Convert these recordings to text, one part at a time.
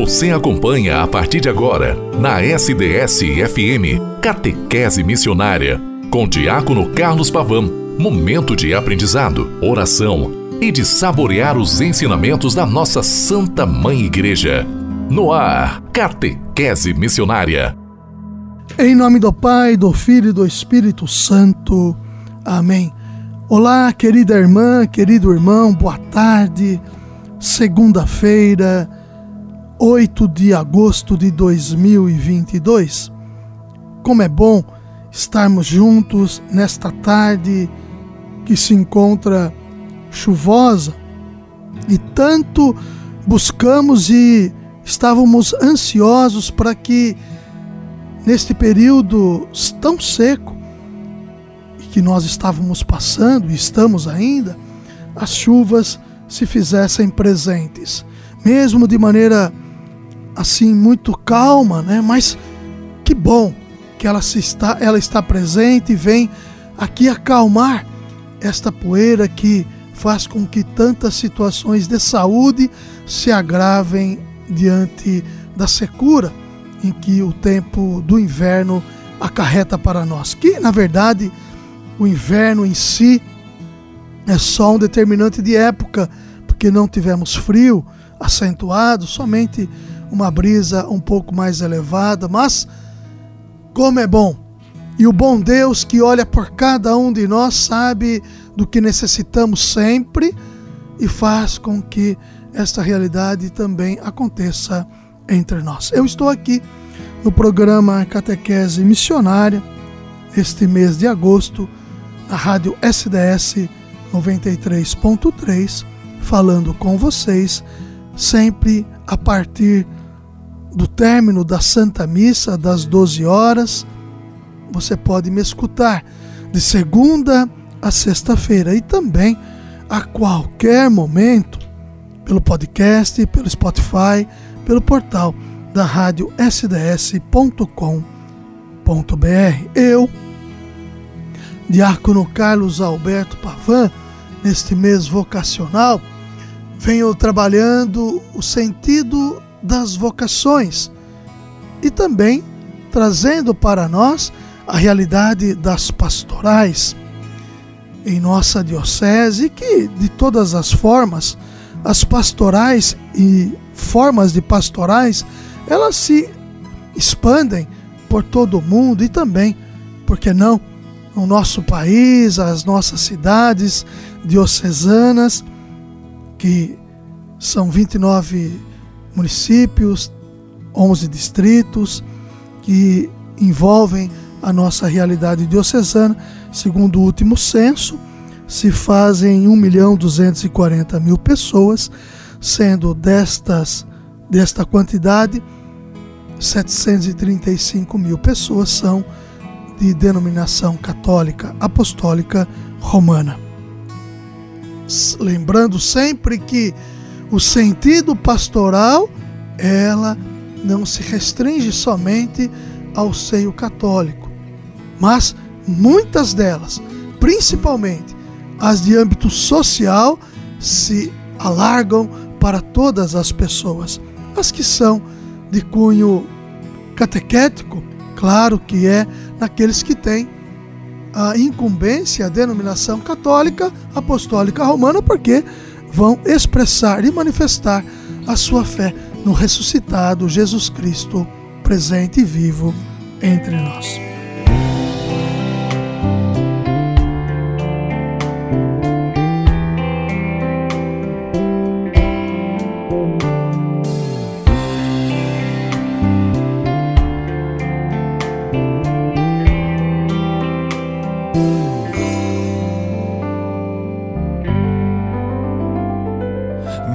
Você acompanha a partir de agora, na SDS-FM, Catequese Missionária, com Diácono Carlos Pavão. Momento de aprendizado, oração e de saborear os ensinamentos da nossa Santa Mãe Igreja. No ar, Catequese Missionária. Em nome do Pai, do Filho e do Espírito Santo. Amém. Olá, querida irmã, querido irmão, boa tarde. Segunda-feira, 8 de agosto de 2022. Como é bom estarmos juntos nesta tarde que se encontra chuvosa e tanto buscamos e estávamos ansiosos para que neste período tão seco que nós estávamos passando e estamos ainda, as chuvas se fizessem presentes, mesmo de maneira assim muito calma, né? Mas que bom que ela se está, ela está presente e vem aqui acalmar esta poeira que faz com que tantas situações de saúde se agravem diante da secura em que o tempo do inverno acarreta para nós. Que, na verdade, o inverno em si é só um determinante de época, porque não tivemos frio acentuado, somente uma brisa um pouco mais elevada, mas como é bom! E o bom Deus que olha por cada um de nós sabe do que necessitamos sempre e faz com que esta realidade também aconteça entre nós. Eu estou aqui no programa Catequese Missionária, este mês de agosto, na rádio SDS 93.3, falando com vocês, sempre a partir do término da Santa Missa, das 12 horas, você pode me escutar de segunda a sexta-feira e também a qualquer momento pelo podcast, pelo Spotify, pelo portal da rádio sds.com.br. Eu, Diácono Carlos Alberto Pavan, neste mês vocacional, venho trabalhando o sentido das vocações e também trazendo para nós a realidade das pastorais em nossa diocese que de todas as formas as pastorais e formas de pastorais elas se expandem por todo o mundo e também, por que não, no nosso país, as nossas cidades diocesanas, que são 29 municípios, 11 distritos que envolvem a nossa realidade diocesana. Segundo o último censo, se fazem 1 milhão 240 mil pessoas, sendo destas desta quantidade 735 mil pessoas são de denominação católica apostólica romana. Lembrando sempre que o sentido pastoral, ela não se restringe somente ao seio católico, mas muitas delas, principalmente as de âmbito social, se alargam para todas as pessoas. As que são de cunho catequético, claro que é naqueles que têm a incumbência, a denominação católica apostólica romana, porque vão expressar e manifestar a sua fé no ressuscitado Jesus Cristo presente e vivo entre nós.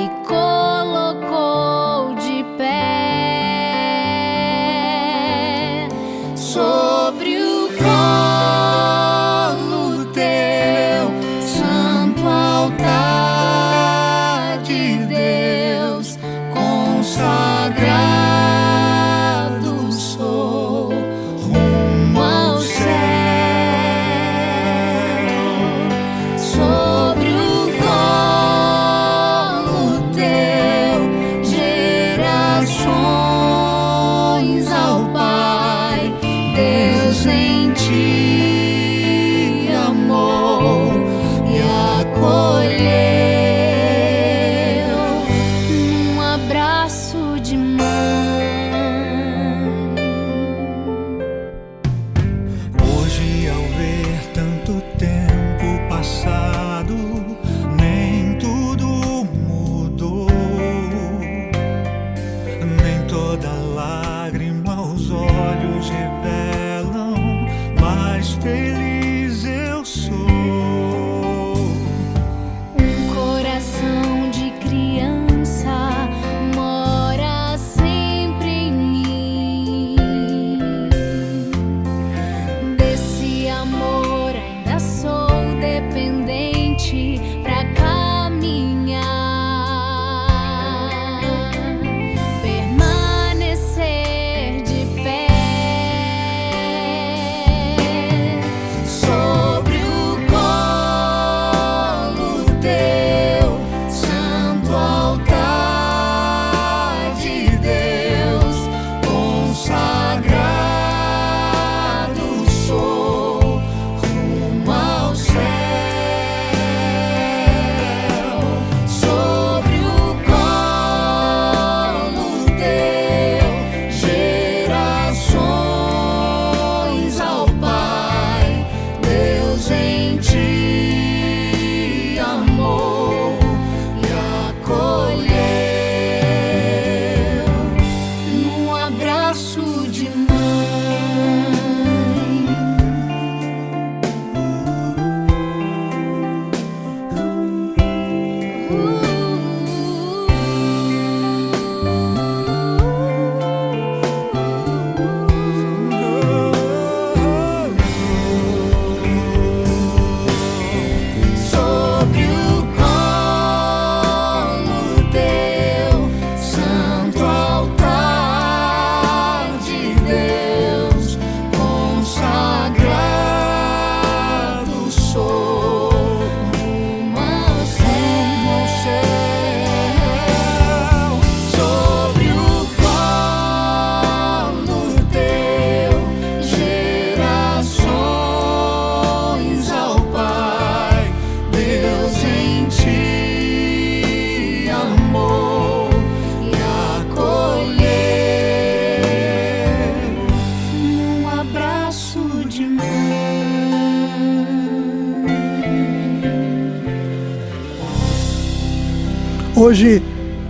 me Hoje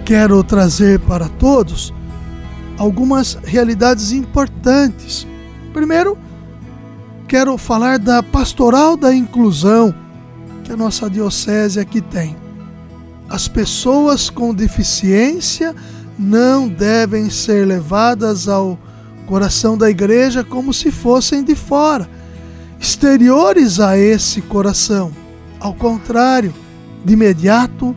quero trazer para todos algumas realidades importantes. Primeiro, quero falar da pastoral da inclusão que a nossa diocese aqui tem. As pessoas com deficiência não devem ser levadas ao coração da igreja como se fossem de fora, exteriores a esse coração. Ao contrário, de imediato,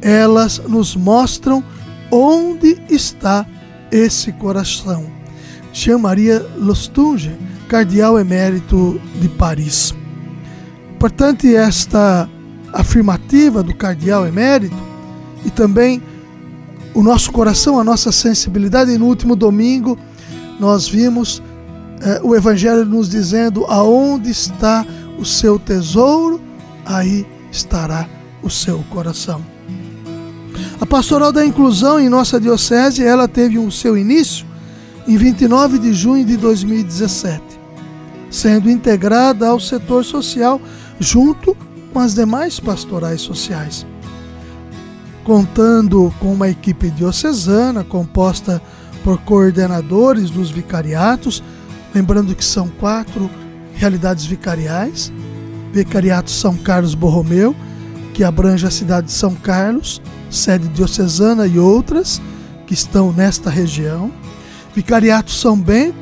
elas nos mostram onde está esse coração. Jean-Maria Lostunge, cardeal emérito de Paris. Importante esta afirmativa do cardeal emérito e também o nosso coração, a nossa sensibilidade. E no último domingo nós vimos eh, o Evangelho nos dizendo: aonde está o seu tesouro, aí estará o seu coração. Pastoral da inclusão em nossa diocese, ela teve o seu início em 29 de junho de 2017, sendo integrada ao setor social junto com as demais pastorais sociais. Contando com uma equipe diocesana composta por coordenadores dos vicariatos, Lembrando que são quatro realidades vicariais: Vicariato São Carlos Borromeu, que abrange a cidade de São Carlos, sede diocesana e outras que estão nesta região. Vicariato São Bento,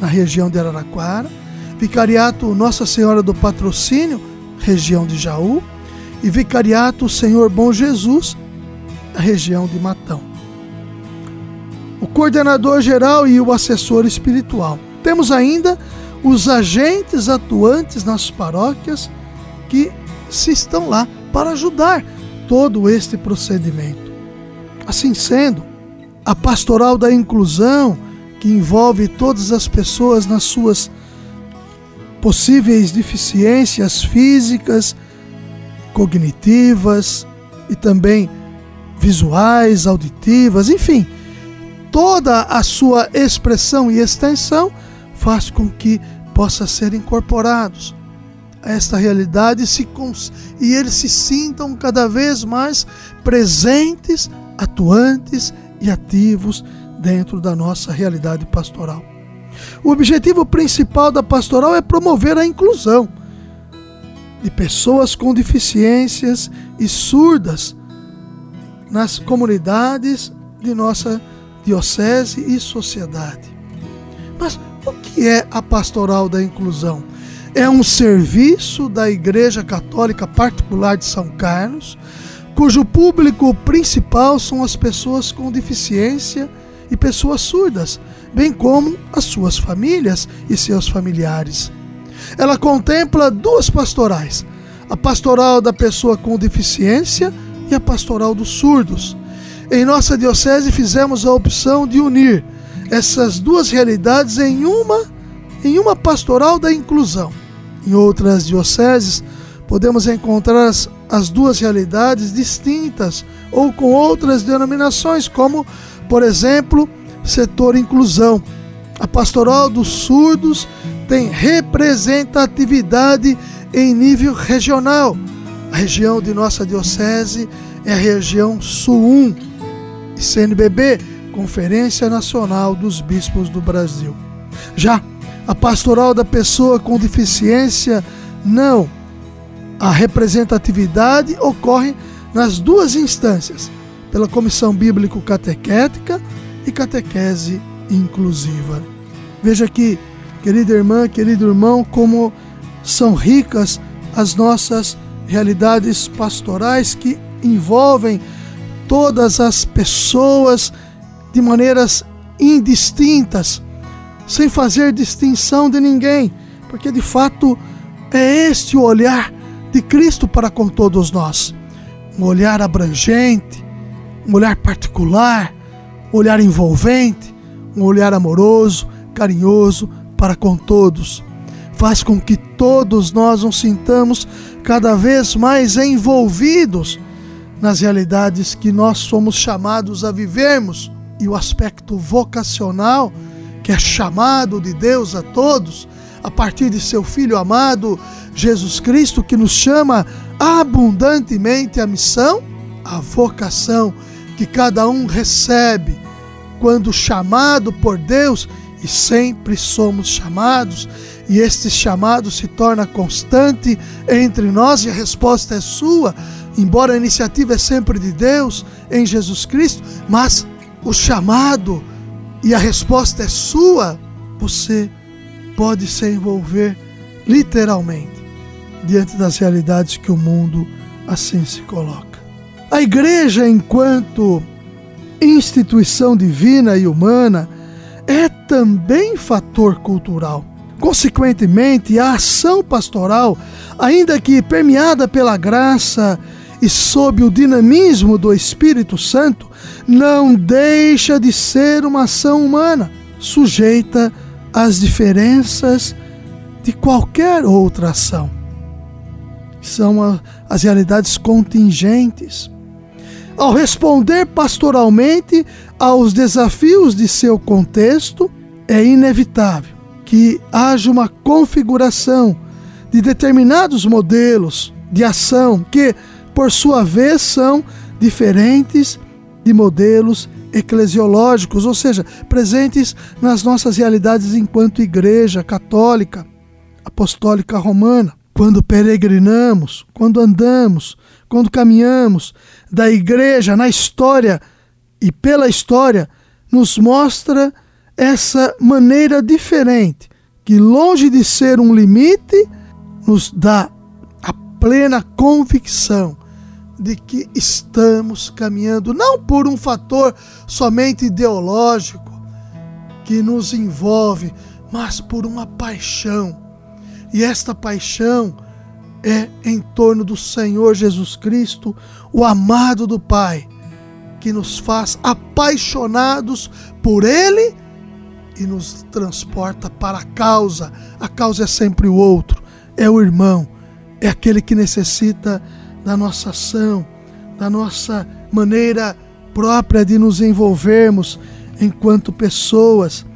na região de Araraquara. Vicariato Nossa Senhora do Patrocínio, região de Jaú. E Vicariato Senhor Bom Jesus, na região de Matão. O coordenador geral e o assessor espiritual. Temos ainda os agentes atuantes nas paróquias que se estão lá para ajudar todo este procedimento. Assim sendo, a pastoral da inclusão, que envolve todas as pessoas nas suas possíveis deficiências físicas, cognitivas e também visuais, auditivas, enfim, toda a sua expressão e extensão faz com que possa ser incorporados esta realidade e eles se sintam cada vez mais presentes, atuantes e ativos dentro da nossa realidade pastoral. O objetivo principal da pastoral é promover a inclusão de pessoas com deficiências e surdas nas comunidades de nossa diocese e sociedade. Mas o que é a pastoral da inclusão? É um serviço da Igreja Católica Particular de São Carlos, cujo público principal são as pessoas com deficiência e pessoas surdas, bem como as suas famílias e seus familiares. Ela contempla duas pastorais: a pastoral da pessoa com deficiência e a pastoral dos surdos. Em nossa diocese fizemos a opção de unir essas duas realidades em uma em uma pastoral da inclusão. Em outras dioceses podemos encontrar as, as duas realidades distintas ou com outras denominações, como, por exemplo, setor inclusão. A pastoral dos surdos tem representatividade em nível regional. A região de nossa diocese é a região Sul 1 e CNBB, Conferência Nacional dos Bispos do Brasil. Já a pastoral da pessoa com deficiência, não. A representatividade ocorre nas duas instâncias, pela Comissão Bíblico Catequética e Catequese Inclusiva. Veja aqui, querida irmã, querido irmão, como são ricas as nossas realidades pastorais que envolvem todas as pessoas de maneiras indistintas, sem fazer distinção de ninguém, porque de fato é este o olhar de Cristo para com todos nós. Um olhar abrangente, um olhar particular, um olhar envolvente, um olhar amoroso, carinhoso para com todos. Faz com que todos nós nos sintamos cada vez mais envolvidos nas realidades que nós somos chamados a vivermos e o aspecto vocacional, que é chamado de Deus a todos, a partir de seu Filho amado, Jesus Cristo, que nos chama abundantemente a missão, a vocação que cada um recebe quando chamado por Deus, e sempre somos chamados, e este chamado se torna constante entre nós, e a resposta é sua, embora a iniciativa é sempre de Deus, em Jesus Cristo, mas o chamado e a resposta é sua, você pode se envolver literalmente diante das realidades que o mundo assim se coloca. A igreja, enquanto instituição divina e humana, é também fator cultural. Consequentemente, a ação pastoral, ainda que permeada pela graça e sob o dinamismo do Espírito Santo, não deixa de ser uma ação humana, sujeita às diferenças de qualquer outra ação. São as realidades contingentes. Ao responder pastoralmente aos desafios de seu contexto, é inevitável que haja uma configuração de determinados modelos de ação que por sua vez, são diferentes de modelos eclesiológicos, ou seja, presentes nas nossas realidades enquanto igreja católica, apostólica romana. Quando peregrinamos, quando andamos, quando caminhamos da igreja na história e pela história, nos mostra essa maneira diferente, que longe de ser um limite, nos dá a plena convicção de que estamos caminhando não por um fator somente ideológico que nos envolve, mas por uma paixão. E esta paixão é em torno do Senhor Jesus Cristo, o amado do Pai, que nos faz apaixonados por Ele e nos transporta para a causa. A causa é sempre o outro, é o irmão, é aquele que necessita da nossa ação, da nossa maneira própria de nos envolvermos enquanto pessoas,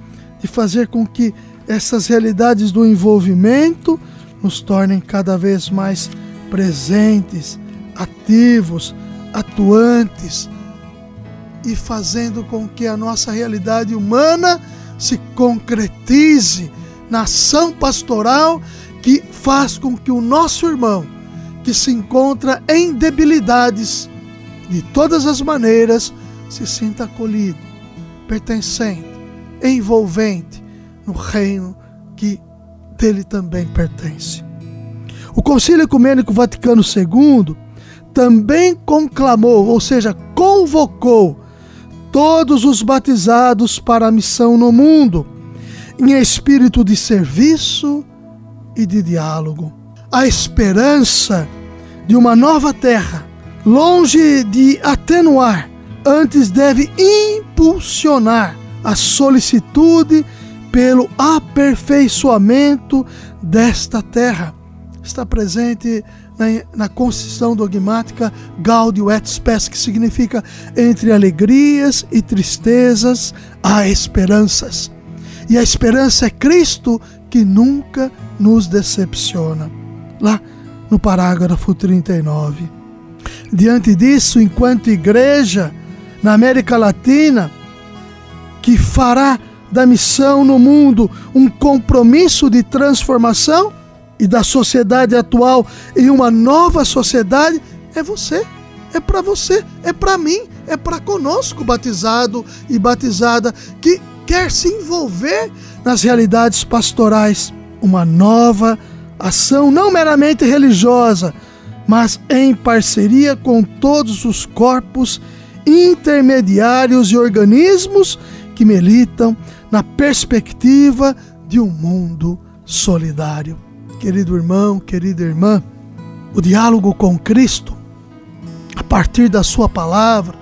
de fazer com que essas realidades do envolvimento nos tornem cada vez mais presentes, ativos, atuantes e fazendo com que a nossa realidade humana se concretize na ação pastoral que faz com que o nosso irmão, que se encontra em debilidades de todas as maneiras, se sinta acolhido, pertencente, envolvente no reino que dele também pertence. O Concílio Ecumênico Vaticano II também conclamou, ou seja, convocou todos os batizados para a missão no mundo, em espírito de serviço e de diálogo. A esperança de uma nova terra, longe de atenuar, antes deve impulsionar a solicitude pelo aperfeiçoamento desta terra. Está presente na, Constituição dogmática Gaudium et Spes, que significa entre alegrias e tristezas há esperanças. E a esperança é Cristo que nunca nos decepciona. Lá no parágrafo 39. Diante disso, enquanto igreja na América Latina, que fará da missão no mundo um compromisso de transformação e da sociedade atual em uma nova sociedade, é você. É para você, é para mim, é para conosco, batizado e batizada, que quer se envolver nas realidades pastorais. Uma nova ação não meramente religiosa, mas em parceria com todos os corpos intermediários e organismos que militam na perspectiva de um mundo solidário. Querido irmão, querida irmã, o diálogo com Cristo, a partir da Sua palavra,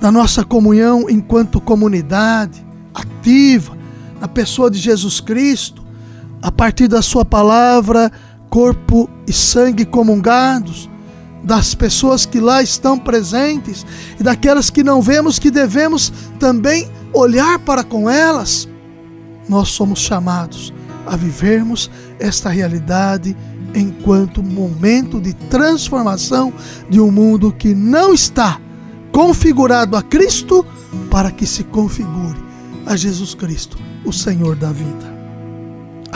da nossa comunhão enquanto comunidade ativa, na pessoa de Jesus Cristo, a partir da Sua palavra, corpo e sangue comungados, das pessoas que lá estão presentes e daquelas que não vemos, que devemos também olhar para com elas, nós somos chamados a vivermos esta realidade enquanto momento de transformação de um mundo que não está configurado a Cristo para que se configure a Jesus Cristo, o Senhor da vida.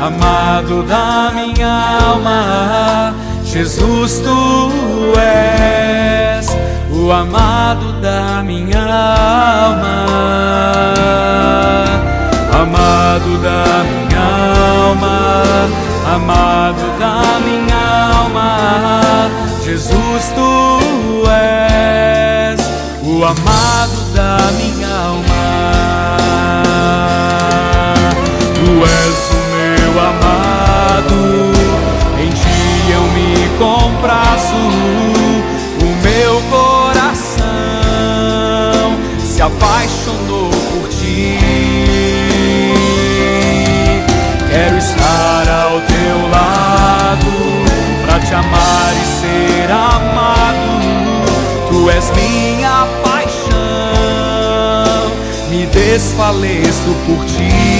amado da minha alma, Jesus, tu és o amado da minha alma, amado da minha alma, amado da minha alma, Jesus tu és o amado da minha alma, tu és amado. Em ti eu me comprazo, o meu coração se apaixonou por ti. Quero estar ao teu lado, pra te amar e ser amado. Tu és minha paixão, me desfaleço por ti.